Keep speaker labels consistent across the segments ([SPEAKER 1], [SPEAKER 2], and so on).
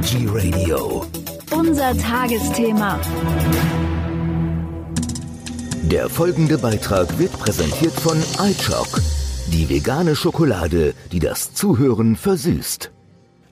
[SPEAKER 1] Energy Radio.
[SPEAKER 2] Unser Tagesthema.
[SPEAKER 1] Der folgende Beitrag wird präsentiert von iChock, die vegane Schokolade, die das Zuhören versüßt.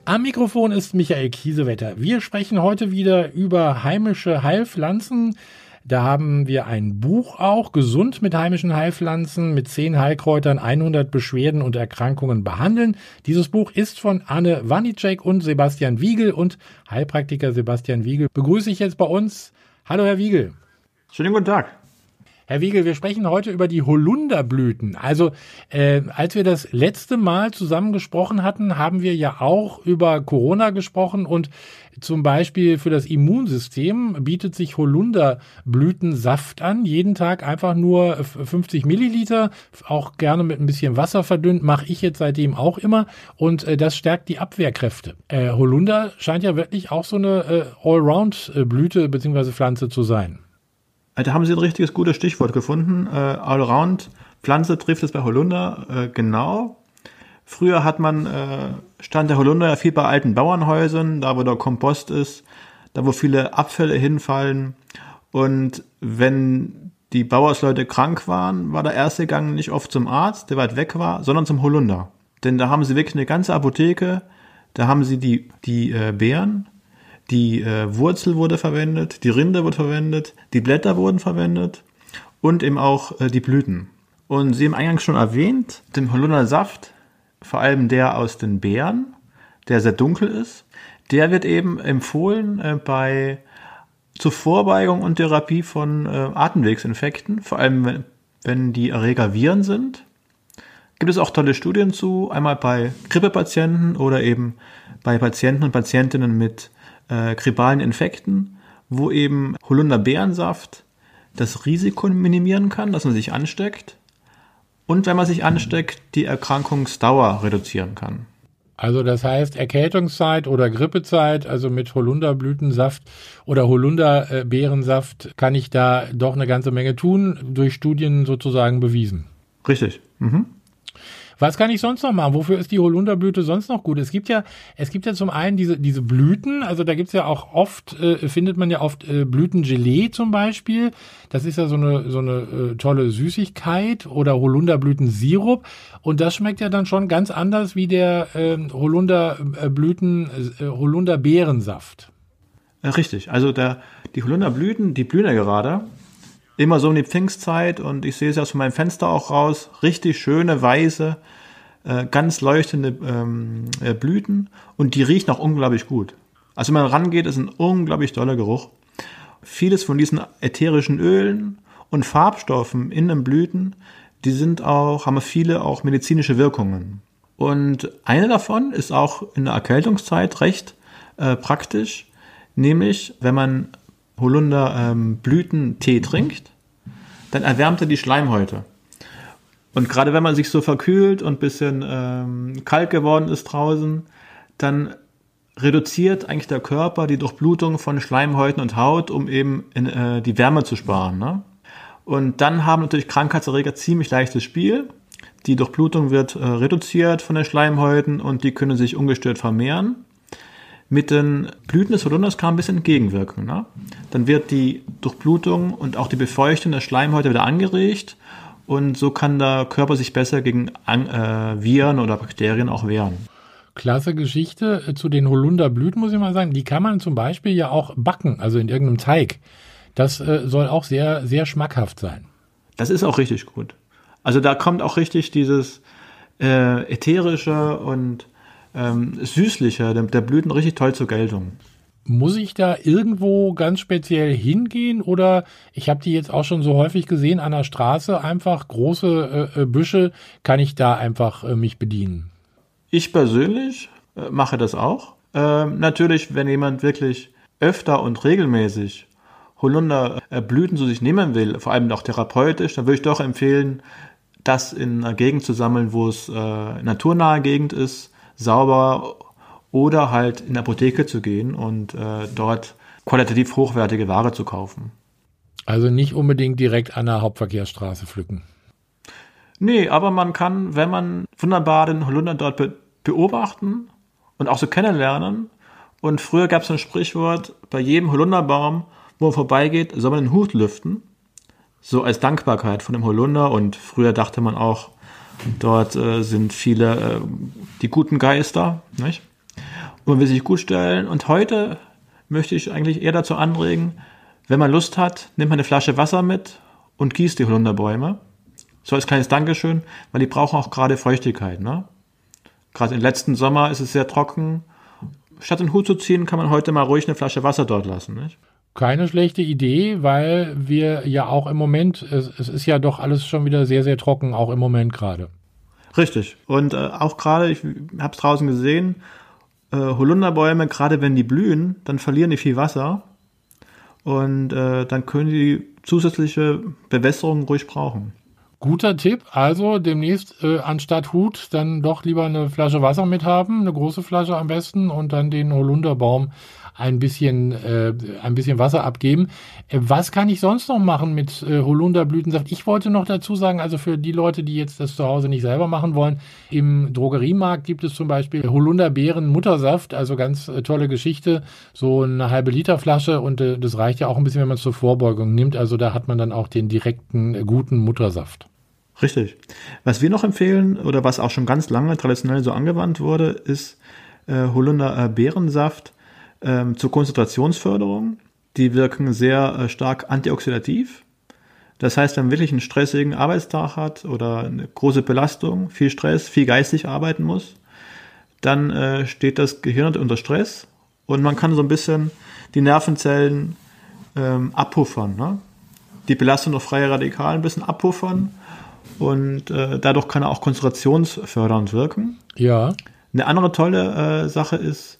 [SPEAKER 3] Am Mikrofon ist Michael Kiesewetter. Wir sprechen heute wieder über heimische Heilpflanzen. Da haben wir ein Buch auch, Gesund mit heimischen Heilpflanzen, mit zehn Heilkräutern 100 Beschwerden und Erkrankungen behandeln. Dieses Buch ist von Anne Wanicek und Sebastian Wiegel und Heilpraktiker Sebastian Wiegel begrüße ich jetzt bei uns. Hallo, Herr Wiegel.
[SPEAKER 4] Schönen guten Tag.
[SPEAKER 3] Herr Wiegel, wir sprechen heute über die Holunderblüten. Also, äh, als wir das letzte Mal zusammen gesprochen hatten, haben wir ja auch über Corona gesprochen und zum Beispiel für das Immunsystem bietet sich Holunderblütensaft an. Jeden Tag einfach nur 50 Milliliter, auch gerne mit ein bisschen Wasser verdünnt, mache ich jetzt seitdem auch immer und äh, das stärkt die Abwehrkräfte. Äh, Holunder scheint ja wirklich auch so eine äh, Allround-Blüte bzw. Pflanze zu sein.
[SPEAKER 4] Da haben Sie ein richtiges gutes Stichwort gefunden. Äh, Allround Pflanze trifft es bei Holunder äh, genau. Früher hat man, äh, stand der Holunder ja viel bei alten Bauernhäusern, da wo der Kompost ist, da wo viele Abfälle hinfallen. Und wenn die Bauersleute krank waren, war der erste Gang nicht oft zum Arzt, der weit weg war, sondern zum Holunder. Denn da haben sie wirklich eine ganze Apotheke, da haben sie die, die äh, Beeren, die äh, Wurzel wurde verwendet, die Rinde wurde verwendet, die Blätter wurden verwendet und eben auch äh, die Blüten. Und Sie haben eingangs schon erwähnt, den Holundersaft, vor allem der aus den Beeren, der sehr dunkel ist, der wird eben empfohlen äh, bei zur Vorbeugung und Therapie von äh, Atemwegsinfekten, vor allem wenn, wenn die Erreger Viren sind. Gibt es auch tolle Studien zu, einmal bei Grippepatienten oder eben bei Patienten und Patientinnen mit äh, grippalen Infekten, wo eben Holunderbeerensaft das Risiko minimieren kann, dass man sich ansteckt und wenn man sich ansteckt, die Erkrankungsdauer reduzieren kann.
[SPEAKER 3] Also das heißt Erkältungszeit oder Grippezeit, also mit Holunderblütensaft oder Holunderbeerensaft kann ich da doch eine ganze Menge tun, durch Studien sozusagen bewiesen.
[SPEAKER 4] Richtig. Mhm.
[SPEAKER 3] Was kann ich sonst noch machen? Wofür ist die Holunderblüte sonst noch gut? Es gibt ja, es gibt ja zum einen diese, diese Blüten, also da gibt's ja auch oft, äh, findet man ja oft äh, Blütengelee zum Beispiel. Das ist ja so eine, so eine äh, tolle Süßigkeit oder Holunderblütensirup. Und das schmeckt ja dann schon ganz anders wie der ähm, äh, Holunderblüten, äh, Holunderbeerensaft.
[SPEAKER 4] Richtig, also der, die Holunderblüten, die blühen ja gerade immer so um die Pfingstzeit und ich sehe es aus meinem Fenster auch raus, richtig schöne, weiße, äh, ganz leuchtende ähm, äh, Blüten und die riechen auch unglaublich gut. Also wenn man rangeht, ist ein unglaublich toller Geruch. Vieles von diesen ätherischen Ölen und Farbstoffen in den Blüten, die sind auch, haben viele auch medizinische Wirkungen. Und eine davon ist auch in der Erkältungszeit recht äh, praktisch, nämlich wenn man Holunder ähm, trinkt, dann erwärmt er die Schleimhäute. Und gerade wenn man sich so verkühlt und bisschen ähm, kalt geworden ist draußen, dann reduziert eigentlich der Körper die Durchblutung von Schleimhäuten und Haut, um eben in, äh, die Wärme zu sparen. Ne? Und dann haben natürlich Krankheitserreger ziemlich leichtes Spiel. Die Durchblutung wird äh, reduziert von den Schleimhäuten und die können sich ungestört vermehren. Mit den Blüten des Holunders kann ein bisschen entgegenwirken. Ne? Dann wird die Durchblutung und auch die Befeuchtung der Schleimhäute wieder angeregt und so kann der Körper sich besser gegen äh, Viren oder Bakterien auch wehren.
[SPEAKER 3] Klasse Geschichte äh, zu den Holunderblüten, muss ich mal sagen. Die kann man zum Beispiel ja auch backen, also in irgendeinem Teig. Das äh, soll auch sehr, sehr schmackhaft sein.
[SPEAKER 4] Das ist auch richtig gut. Also da kommt auch richtig dieses äh, ätherische und ähm, süßlicher, der, der Blüten richtig toll zur Geltung.
[SPEAKER 3] Muss ich da irgendwo ganz speziell hingehen oder ich habe die jetzt auch schon so häufig gesehen an der Straße, einfach große äh, äh, Büsche, kann ich da einfach äh, mich bedienen?
[SPEAKER 4] Ich persönlich äh, mache das auch. Ähm, natürlich, wenn jemand wirklich öfter und regelmäßig Holunderblüten zu sich nehmen will, vor allem auch therapeutisch, dann würde ich doch empfehlen, das in einer Gegend zu sammeln, wo es äh, naturnahe Gegend ist, sauber oder halt in Apotheke zu gehen und äh, dort qualitativ hochwertige Ware zu kaufen.
[SPEAKER 3] Also nicht unbedingt direkt an der Hauptverkehrsstraße pflücken.
[SPEAKER 4] Nee, aber man kann, wenn man wunderbar den Holunder dort be beobachten und auch so kennenlernen Und früher gab es ein Sprichwort, bei jedem Holunderbaum, wo man vorbeigeht, soll man den Hut lüften. So als Dankbarkeit von dem Holunder. Und früher dachte man auch, dort äh, sind viele äh, die guten Geister. Nicht? Und man will sich gut stellen. Und heute möchte ich eigentlich eher dazu anregen, wenn man Lust hat, nimmt man eine Flasche Wasser mit und gießt die Holunderbäume. So als kleines Dankeschön, weil die brauchen auch gerade Feuchtigkeit. Ne? Gerade im letzten Sommer ist es sehr trocken. Statt den Hut zu ziehen, kann man heute mal ruhig eine Flasche Wasser dort lassen. Nicht?
[SPEAKER 3] Keine schlechte Idee, weil wir ja auch im Moment, es, es ist ja doch alles schon wieder sehr, sehr trocken, auch im Moment gerade.
[SPEAKER 4] Richtig. Und äh, auch gerade, ich habe es draußen gesehen, äh, Holunderbäume, gerade wenn die blühen, dann verlieren die viel Wasser. Und äh, dann können die zusätzliche Bewässerung ruhig brauchen.
[SPEAKER 3] Guter Tipp. Also demnächst äh, anstatt Hut dann doch lieber eine Flasche Wasser mit haben, eine große Flasche am besten und dann den Holunderbaum ein bisschen, äh, ein bisschen Wasser abgeben. Äh, was kann ich sonst noch machen mit äh, Holunderblütensaft? Ich wollte noch dazu sagen, also für die Leute, die jetzt das zu Hause nicht selber machen wollen, im Drogeriemarkt gibt es zum Beispiel Holunderbeeren Muttersaft, also ganz äh, tolle Geschichte, so eine halbe Liter Flasche und äh, das reicht ja auch ein bisschen, wenn man es zur Vorbeugung nimmt. Also da hat man dann auch den direkten äh, guten Muttersaft.
[SPEAKER 4] Richtig. Was wir noch empfehlen oder was auch schon ganz lange traditionell so angewandt wurde, ist äh, Holunder äh, Beerensaft ähm, zur Konzentrationsförderung. Die wirken sehr äh, stark antioxidativ. Das heißt, wenn man wirklich einen stressigen Arbeitstag hat oder eine große Belastung, viel Stress, viel geistig arbeiten muss, dann äh, steht das Gehirn unter Stress und man kann so ein bisschen die Nervenzellen ähm, abpuffern. Ne? Die Belastung durch freie Radikale ein bisschen abpuffern und äh, dadurch kann er auch konzentrationsfördernd wirken.
[SPEAKER 3] Ja.
[SPEAKER 4] Eine andere tolle äh, Sache ist,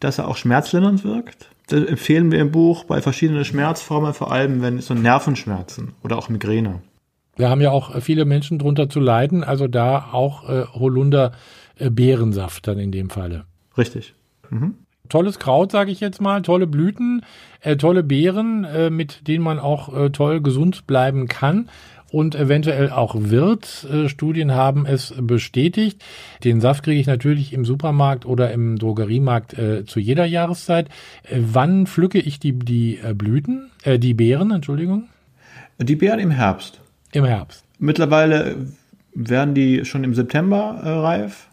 [SPEAKER 4] dass er auch schmerzlindernd wirkt. Das empfehlen wir im Buch bei verschiedenen Schmerzformen, vor allem wenn so Nervenschmerzen oder auch Migräne.
[SPEAKER 3] Wir haben ja auch viele Menschen drunter zu leiden, also da auch äh, Holunder äh, Beerensaft dann in dem Falle.
[SPEAKER 4] Richtig. Mhm.
[SPEAKER 3] Tolles Kraut, sage ich jetzt mal, tolle Blüten, äh, tolle Beeren, äh, mit denen man auch äh, toll gesund bleiben kann und eventuell auch wird. Äh, Studien haben es bestätigt. Den Saft kriege ich natürlich im Supermarkt oder im Drogeriemarkt äh, zu jeder Jahreszeit. Äh, wann pflücke ich die, die Blüten, äh, die Beeren, Entschuldigung?
[SPEAKER 4] Die Beeren im Herbst.
[SPEAKER 3] Im Herbst.
[SPEAKER 4] Mittlerweile werden die schon im September äh, reif,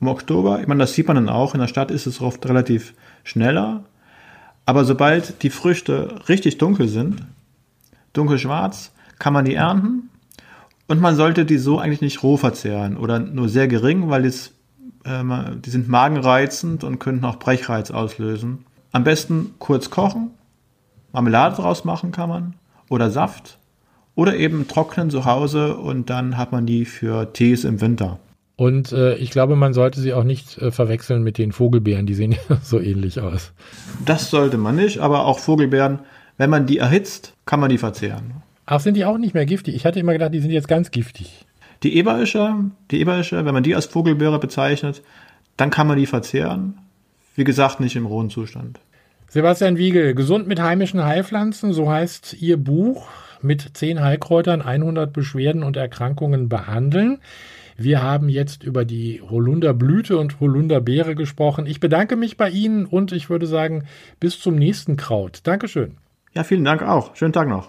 [SPEAKER 4] im Oktober. Ich meine, das sieht man dann auch. In der Stadt ist es oft relativ schneller. Aber sobald die Früchte richtig dunkel sind, dunkelschwarz, kann man die ernten und man sollte die so eigentlich nicht roh verzehren oder nur sehr gering, weil das, äh, die sind magenreizend und könnten auch Brechreiz auslösen. Am besten kurz kochen, Marmelade draus machen kann man oder Saft oder eben trocknen zu Hause und dann hat man die für Tees im Winter.
[SPEAKER 3] Und äh, ich glaube, man sollte sie auch nicht äh, verwechseln mit den Vogelbeeren, die sehen ja so ähnlich aus.
[SPEAKER 4] Das sollte man nicht, aber auch Vogelbeeren, wenn man die erhitzt, kann man die verzehren.
[SPEAKER 3] Ach, sind die auch nicht mehr giftig? Ich hatte immer gedacht, die sind jetzt ganz giftig.
[SPEAKER 4] Die Eberische, die Eberische, wenn man die als Vogelbeere bezeichnet, dann kann man die verzehren. Wie gesagt, nicht im rohen Zustand.
[SPEAKER 3] Sebastian Wiegel, Gesund mit heimischen Heilpflanzen, so heißt Ihr Buch mit zehn Heilkräutern 100 Beschwerden und Erkrankungen behandeln. Wir haben jetzt über die Holunderblüte und Holunderbeere gesprochen. Ich bedanke mich bei Ihnen und ich würde sagen, bis zum nächsten Kraut. Dankeschön.
[SPEAKER 4] Ja, vielen Dank auch. Schönen Tag noch.